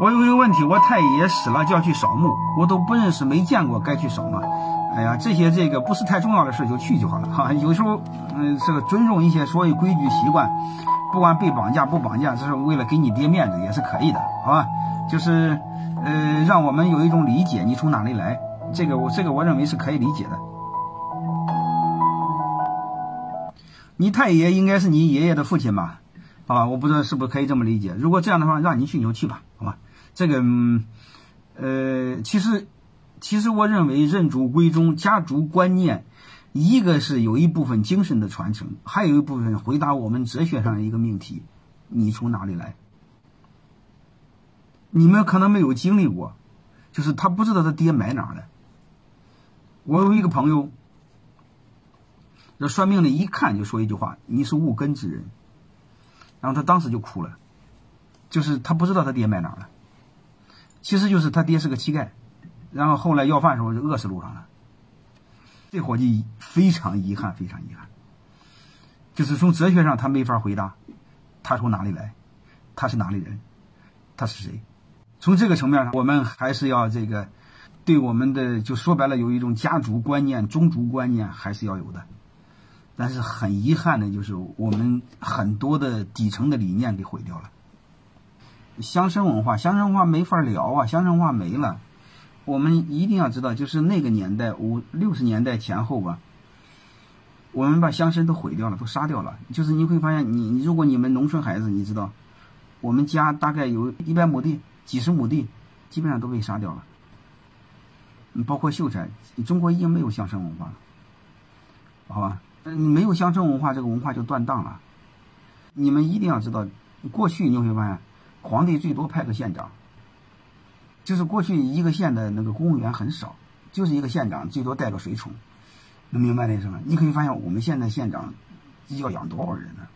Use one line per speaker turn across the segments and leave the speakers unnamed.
我有一个问题，我太爷死了就要去扫墓，我都不认识没见过，该去扫吗？哎呀，这些这个不是太重要的事就去就好了哈。有时候，嗯，这个尊重一些所谓规矩习惯，不管被绑架不绑架，这是为了给你爹面子也是可以的，好吧？就是，呃，让我们有一种理解，你从哪里来，这个我这个我认为是可以理解的。你太爷应该是你爷爷的父亲吧？啊，我不知道是不是可以这么理解。如果这样的话，让你去你就去吧，好吧？这个，呃，其实，其实我认为认祖归宗、家族观念，一个是有一部分精神的传承，还有一部分回答我们哲学上一个命题：你从哪里来？你们可能没有经历过，就是他不知道他爹埋哪了。我有一个朋友。这算命的一看就说一句话：“你是无根之人。”然后他当时就哭了，就是他不知道他爹埋哪了，其实就是他爹是个乞丐，然后后来要饭的时候就饿死路上了。这伙计非常遗憾，非常遗憾，就是从哲学上他没法回答，他从哪里来，他是哪里人，他是谁？从这个层面上，我们还是要这个对我们的就说白了，有一种家族观念、宗族观念还是要有的。但是很遗憾的，就是我们很多的底层的理念给毁掉了。乡绅文化，乡绅文化没法聊啊，乡绅文化没了。我们一定要知道，就是那个年代五六十年代前后吧，我们把乡绅都毁掉了，都杀掉了。就是你会发现，你如果你们农村孩子，你知道，我们家大概有一百亩地、几十亩地，基本上都被杀掉了。包括秀才，中国已经没有乡绅文化了，好吧？你没有乡村文化，这个文化就断档了。你们一定要知道，过去你会发现，皇帝最多派个县长，就是过去一个县的那个公务员很少，就是一个县长最多带个随从，能明白那意思吗？你可以发现，我们现在县长要养多少人呢？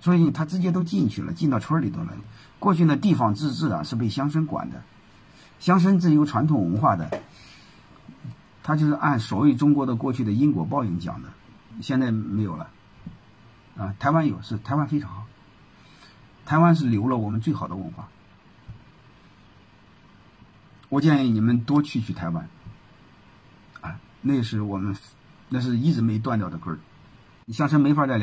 所以他直接都进去了，进到村里头了。过去呢，地方自治啊是被乡绅管的，乡绅是有传统文化的。他就是按所谓中国的过去的因果报应讲的，现在没有了，啊，台湾有，是台湾非常好，台湾是留了我们最好的文化，我建议你们多去去台湾，啊，那是我们，那是一直没断掉的根儿，你相声没法再聊。